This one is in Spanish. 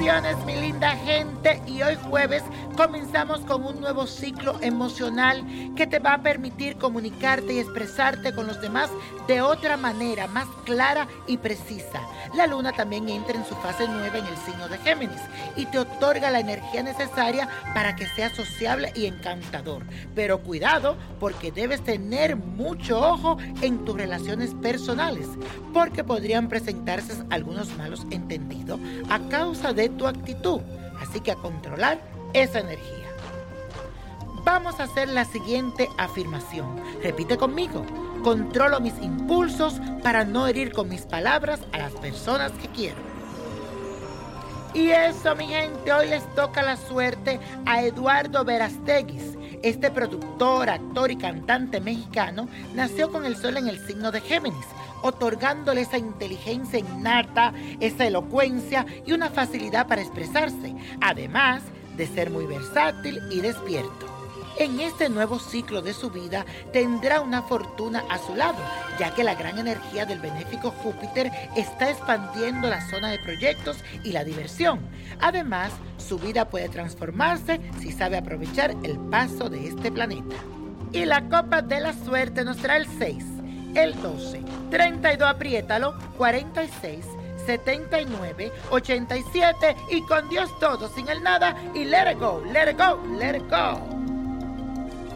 Bendiciones, mi linda gente. Y hoy jueves comenzamos con un nuevo ciclo emocional que te va a permitir comunicarte y expresarte con los demás de otra manera, más clara y precisa. La luna también entra en su fase nueva en el signo de Géminis y te otorga la energía necesaria para que seas sociable y encantador. Pero cuidado porque debes tener mucho ojo en tus relaciones personales porque podrían presentarse algunos malos entendidos a causa de tu actitud. Así que a controlar esa energía. Vamos a hacer la siguiente afirmación. Repite conmigo. Controlo mis impulsos para no herir con mis palabras a las personas que quiero. Y eso, mi gente, hoy les toca la suerte a Eduardo Verasteguis. Este productor, actor y cantante mexicano nació con el sol en el signo de Géminis, otorgándole esa inteligencia innata, esa elocuencia y una facilidad para expresarse, además de ser muy versátil y despierto. En este nuevo ciclo de su vida tendrá una fortuna a su lado, ya que la gran energía del benéfico Júpiter está expandiendo la zona de proyectos y la diversión. Además, su vida puede transformarse si sabe aprovechar el paso de este planeta. Y la copa de la suerte nos trae el 6, el 12, 32, apriétalo, 46. 79, 87 y con Dios todo, sin el nada y let it go, let it go, let it go.